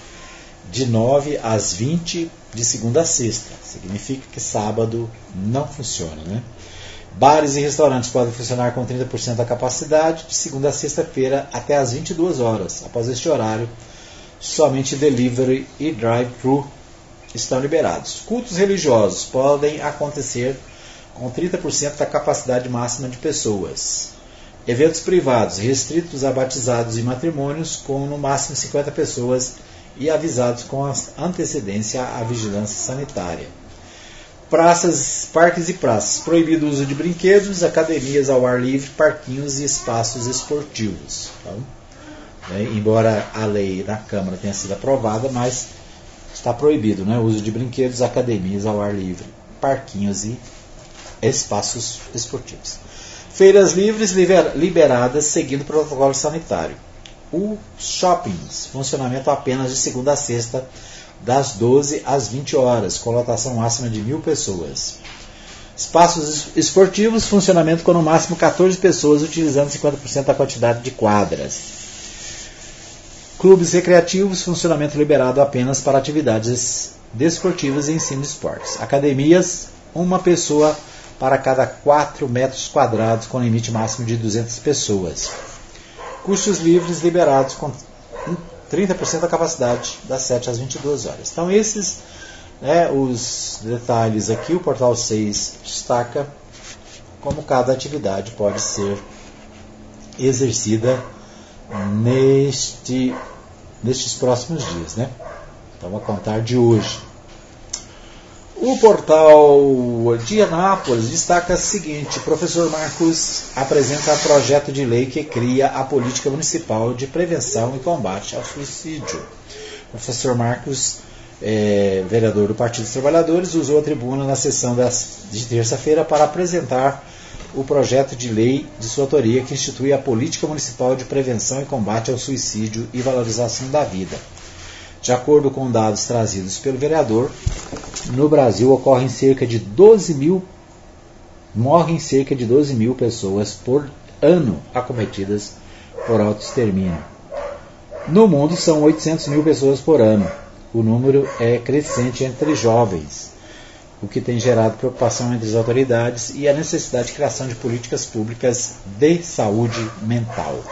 de 9 às 20 de segunda a sexta. Significa que sábado não funciona. Né? Bares e restaurantes podem funcionar com 30% da capacidade, de segunda a sexta-feira até às 22 horas. Após este horário, somente delivery e drive-thru estão liberados. Cultos religiosos podem acontecer com 30% da capacidade máxima de pessoas. Eventos privados restritos a batizados e matrimônios com no máximo 50 pessoas e avisados com antecedência à vigilância sanitária. Praças, parques e praças. Proibido o uso de brinquedos, academias ao ar livre, parquinhos e espaços esportivos. Né, embora a lei na Câmara tenha sido aprovada, mas está proibido né, o uso de brinquedos, academias ao ar livre, parquinhos e espaços esportivos. Feiras livres liberadas seguindo o protocolo sanitário. O shoppings, funcionamento apenas de segunda a sexta, das 12 às 20 horas, com lotação máxima de mil pessoas. Espaços esportivos, funcionamento com no máximo 14 pessoas, utilizando 50% da quantidade de quadras. Clubes recreativos, funcionamento liberado apenas para atividades desportivas e ensino de esportes. Academias, uma pessoa para cada 4 metros quadrados, com limite máximo de 200 pessoas. Cursos livres liberados com 30% da capacidade, das 7 às 22 horas. Então, esses né, os detalhes aqui, o portal 6 destaca como cada atividade pode ser exercida neste, nestes próximos dias, né? Então, a contar de hoje. O portal de Anápolis destaca o seguinte: o professor Marcos apresenta projeto de lei que cria a política municipal de prevenção e combate ao suicídio. O professor Marcos, é, vereador do Partido dos Trabalhadores, usou a tribuna na sessão das, de terça-feira para apresentar o projeto de lei de sua autoria que institui a Política Municipal de Prevenção e Combate ao Suicídio e Valorização da Vida. De acordo com dados trazidos pelo vereador, no Brasil ocorrem cerca de 12 mil, morrem cerca de 12 mil pessoas por ano acometidas por autoextermínio. No mundo são 800 mil pessoas por ano. O número é crescente entre jovens o que tem gerado preocupação entre as autoridades e a necessidade de criação de políticas públicas de saúde mental.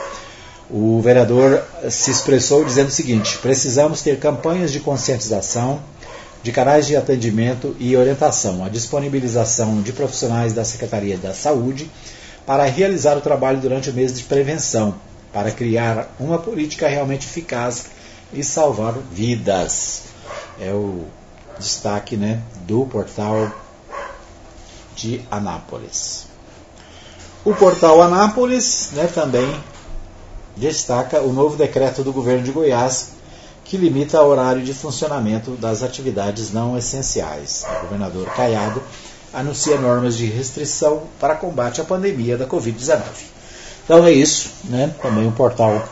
O vereador se expressou dizendo o seguinte: precisamos ter campanhas de conscientização, de canais de atendimento e orientação, a disponibilização de profissionais da Secretaria da Saúde para realizar o trabalho durante o mês de prevenção, para criar uma política realmente eficaz e salvar vidas. É o destaque né, do portal de Anápolis. O portal Anápolis né, também destaca o novo decreto do governo de Goiás que limita o horário de funcionamento das atividades não essenciais. O governador Caiado anuncia normas de restrição para combate à pandemia da Covid-19. Então é isso, né? Também o portal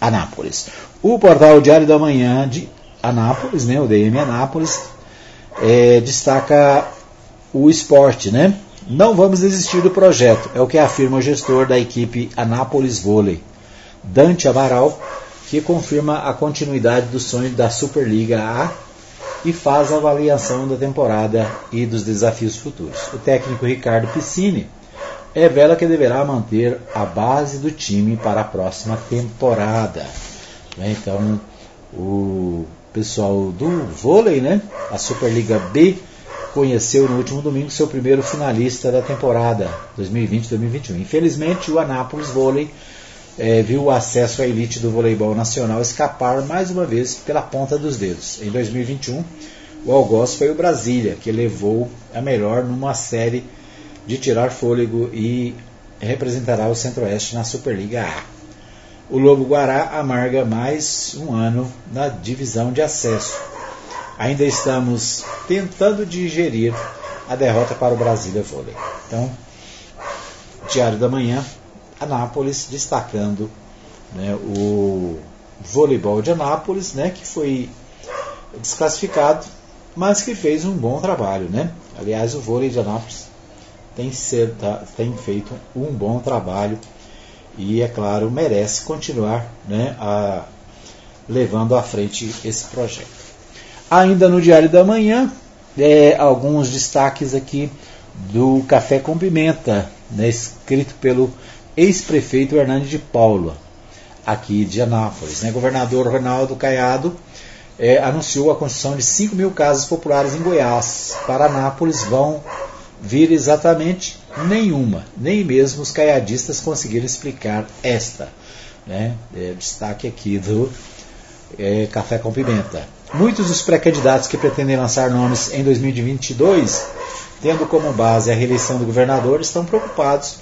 Anápolis. O portal Diário da Manhã de Anápolis, né, o DM Anápolis, é, destaca o esporte, né? Não vamos desistir do projeto, é o que afirma o gestor da equipe Anápolis Vôlei, Dante Amaral, que confirma a continuidade do sonho da Superliga A e faz a avaliação da temporada e dos desafios futuros. O técnico Ricardo Piscini revela que deverá manter a base do time para a próxima temporada. Né? Então, o pessoal do vôlei, né? a Superliga B, conheceu no último domingo seu primeiro finalista da temporada 2020-2021. Infelizmente, o Anápolis Vôlei é, viu o acesso à elite do voleibol nacional escapar mais uma vez pela ponta dos dedos. Em 2021, o algoz foi o Brasília, que levou a melhor numa série de tirar fôlego e representará o Centro-Oeste na Superliga A. O Lobo Guará amarga mais um ano na divisão de acesso. Ainda estamos tentando digerir a derrota para o Brasília Vôlei. Então, Diário da Manhã, Anápolis destacando né, o voleibol de Anápolis, né, que foi desclassificado, mas que fez um bom trabalho. Né? Aliás, o vôlei de Anápolis tem, ser, tem feito um bom trabalho e, é claro, merece continuar né, a, levando à frente esse projeto. Ainda no Diário da Manhã, é, alguns destaques aqui do Café com Pimenta, né, escrito pelo ex-prefeito Hernani de Paula, aqui de Anápolis. Né? Governador Ronaldo Caiado é, anunciou a construção de 5 mil casas populares em Goiás. Para Anápolis vão vir exatamente nenhuma, nem mesmo os caiadistas conseguiram explicar esta. Né? É, destaque aqui do é, Café com Pimenta. Muitos dos pré-candidatos que pretendem lançar nomes em 2022, tendo como base a reeleição do governador, estão preocupados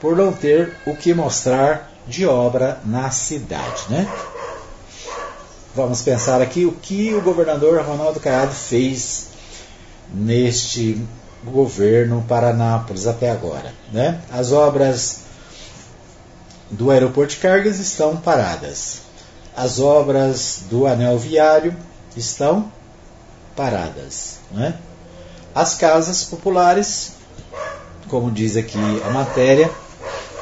por não ter o que mostrar de obra na cidade. Né? Vamos pensar aqui o que o governador Ronaldo Caiado fez neste governo Paranápolis até agora. Né? As obras do aeroporto de cargas estão paradas. As obras do anel viário estão paradas. Né? As casas populares, como diz aqui a matéria,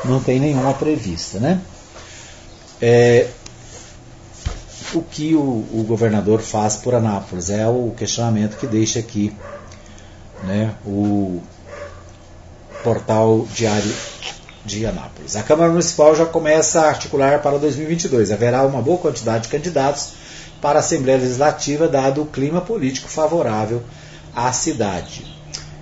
não tem nenhuma prevista. Né? É, o que o, o, governador faz por Anápolis é o questionamento que deixa aqui né, o portal diário de Anápolis. A Câmara Municipal já começa a articular para 2022. Haverá uma boa quantidade de candidatos para a Assembleia Legislativa, dado o clima político favorável à cidade.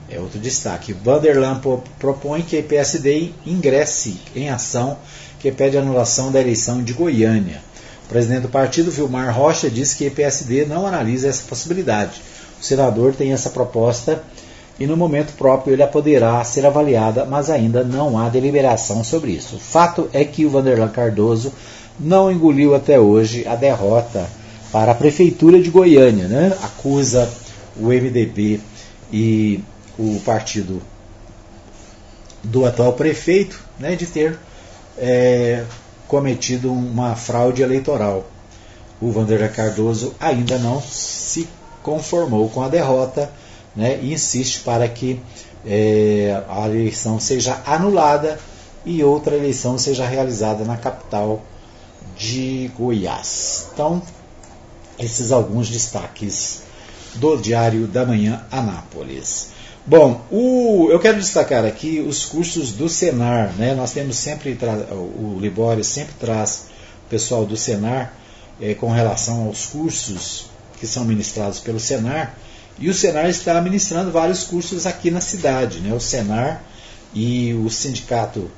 É outro destaque. Vanderlan propõe que PSD ingresse em ação que pede anulação da eleição de Goiânia. O presidente do partido, Vilmar Rocha, disse que a PSD não analisa essa possibilidade. O senador tem essa proposta e no momento próprio ele poderá ser avaliada, mas ainda não há deliberação sobre isso. O fato é que o Vanderlan Cardoso não engoliu até hoje a derrota para a prefeitura de Goiânia, né? Acusa o MDB e o partido do atual prefeito né, de ter é, cometido uma fraude eleitoral. O Vanderlan Cardoso ainda não se conformou com a derrota né, e insiste para que é, a eleição seja anulada e outra eleição seja realizada na capital de Goiás. Então, esses alguns destaques do Diário da Manhã Anápolis. Bom, o, eu quero destacar aqui os cursos do Senar. Né? Nós temos sempre, o Libório sempre traz o pessoal do Senar é, com relação aos cursos que são ministrados pelo Senar. E o Senar está ministrando vários cursos aqui na cidade. Né? O Senar e o Sindicato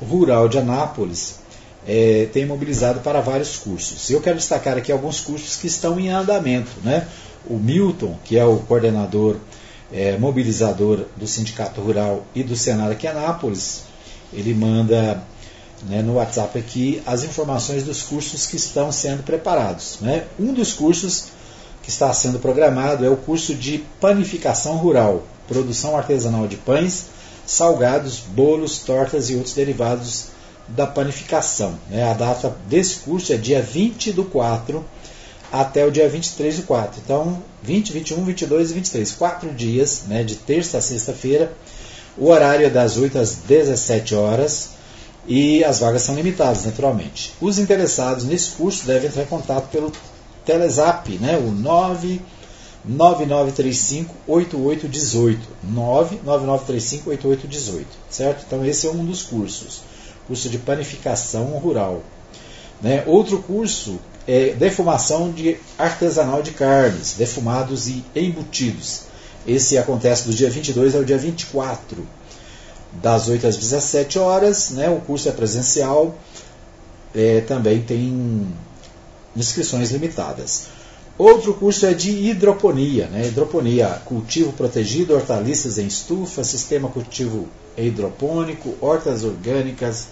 Rural de Anápolis é, têm mobilizado para vários cursos. Eu quero destacar aqui alguns cursos que estão em andamento. Né? O Milton, que é o coordenador é, mobilizador do Sindicato Rural e do Senar aqui em Anápolis, ele manda né, no WhatsApp aqui as informações dos cursos que estão sendo preparados. Né? Um dos cursos que está sendo programado é o curso de panificação rural, produção artesanal de pães, salgados, bolos, tortas e outros derivados da panificação. Né? A data desse curso é dia 20 do 4 até o dia 23 do 4. Então, 20, 21, 22 e 23. Quatro dias, né, de terça a sexta-feira. O horário é das 8 às 17 horas e as vagas são limitadas, naturalmente. Os interessados nesse curso devem entrar em contato pelo Telezap, né, o 9935 8818 99935 8818 certo? Então esse é um dos cursos curso de panificação rural né? outro curso é defumação de artesanal de carnes defumados e embutidos esse acontece do dia 22 ao dia 24 das 8 às 17 horas né? o curso é presencial é, também tem inscrições limitadas Outro curso é de hidroponia, né? hidroponia, cultivo protegido, hortaliças em estufa, sistema cultivo hidropônico, hortas orgânicas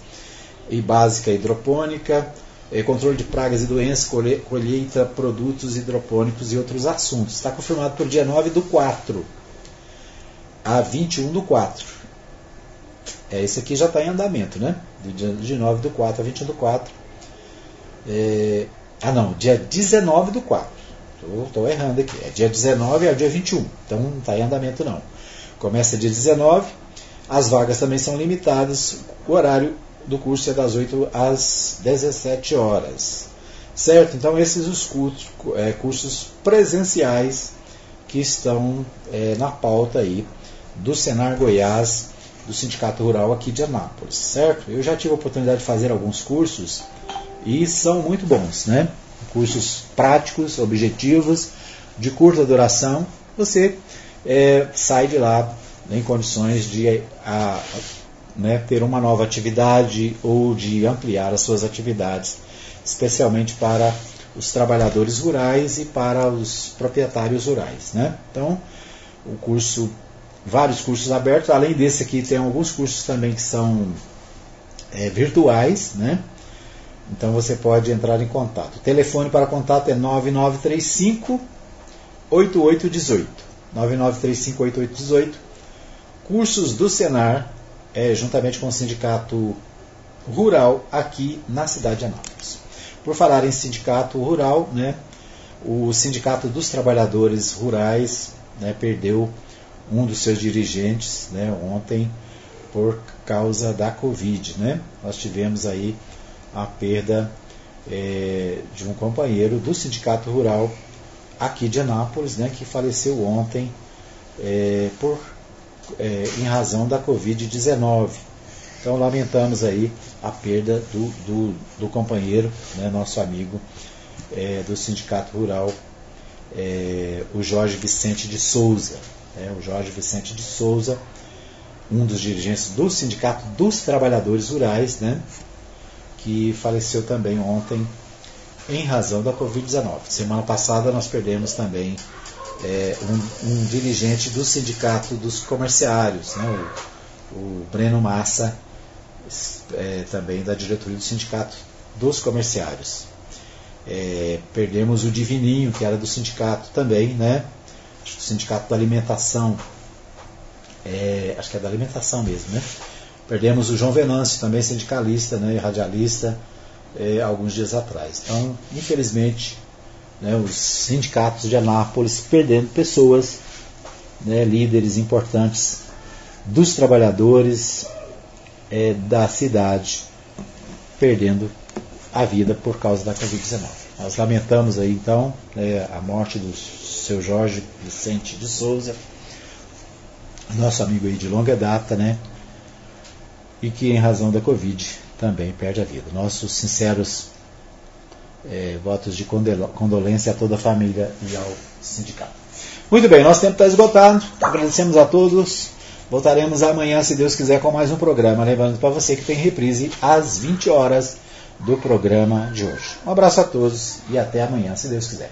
e básica hidropônica, eh, controle de pragas e doenças, colheita, produtos hidropônicos e outros assuntos. Está confirmado o dia 9 do 4 a 21 do 4. É, esse aqui já está em andamento, né? De 9 do 4 a 21 do 4. É, ah não, dia 19 do 4. Estou errando aqui. É dia 19 ao dia 21. Então não está em andamento não. Começa dia 19. As vagas também são limitadas. O horário do curso é das 8 às 17 horas. Certo? Então esses os cursos, é, cursos presenciais que estão é, na pauta aí do Senar Goiás, do Sindicato Rural aqui de Anápolis, certo? Eu já tive a oportunidade de fazer alguns cursos e são muito bons, né? cursos práticos, objetivos, de curta duração, você é, sai de lá em condições de a, né, ter uma nova atividade ou de ampliar as suas atividades, especialmente para os trabalhadores rurais e para os proprietários rurais. Né? Então, o curso, vários cursos abertos, além desse aqui, tem alguns cursos também que são é, virtuais, né? Então você pode entrar em contato. O telefone para contato é 9935 8818. 9935 8818. Cursos do Senar, é, juntamente com o Sindicato Rural aqui na cidade de Anápolis. Por falar em sindicato rural, né, o Sindicato dos Trabalhadores Rurais né, perdeu um dos seus dirigentes né, ontem por causa da Covid. Né? Nós tivemos aí a perda é, de um companheiro do Sindicato Rural aqui de Anápolis, né, que faleceu ontem é, por, é, em razão da Covid-19. Então lamentamos aí a perda do, do, do companheiro, né, nosso amigo é, do Sindicato Rural, é, o Jorge Vicente de Souza. Né, o Jorge Vicente de Souza, um dos dirigentes do Sindicato dos Trabalhadores Rurais, né, que faleceu também ontem em razão da Covid-19. Semana passada nós perdemos também é, um, um, dirigente do Sindicato dos Comerciários, né, o, o Breno Massa, é, também da diretoria do Sindicato dos Comerciários. É, perdemos o Divininho, que era do sindicato também, né? Acho que o Sindicato da Alimentação. É, acho que é da alimentação mesmo, né? Perdemos o João Venâncio, também sindicalista né, e radialista, é, alguns dias atrás. Então, infelizmente, né, os sindicatos de Anápolis perdendo pessoas, né, líderes importantes dos trabalhadores é, da cidade, perdendo a vida por causa da Covid-19. Nós lamentamos aí então né, a morte do seu Jorge Vicente de Souza, nosso amigo aí de longa data, né? e que, em razão da Covid, também perde a vida. Nossos sinceros é, votos de condolência a toda a família e ao sindicato. Muito bem, nosso tempo está esgotado. Agradecemos a todos. Voltaremos amanhã, se Deus quiser, com mais um programa. Lembrando para você que tem reprise às 20 horas do programa de hoje. Um abraço a todos e até amanhã, se Deus quiser.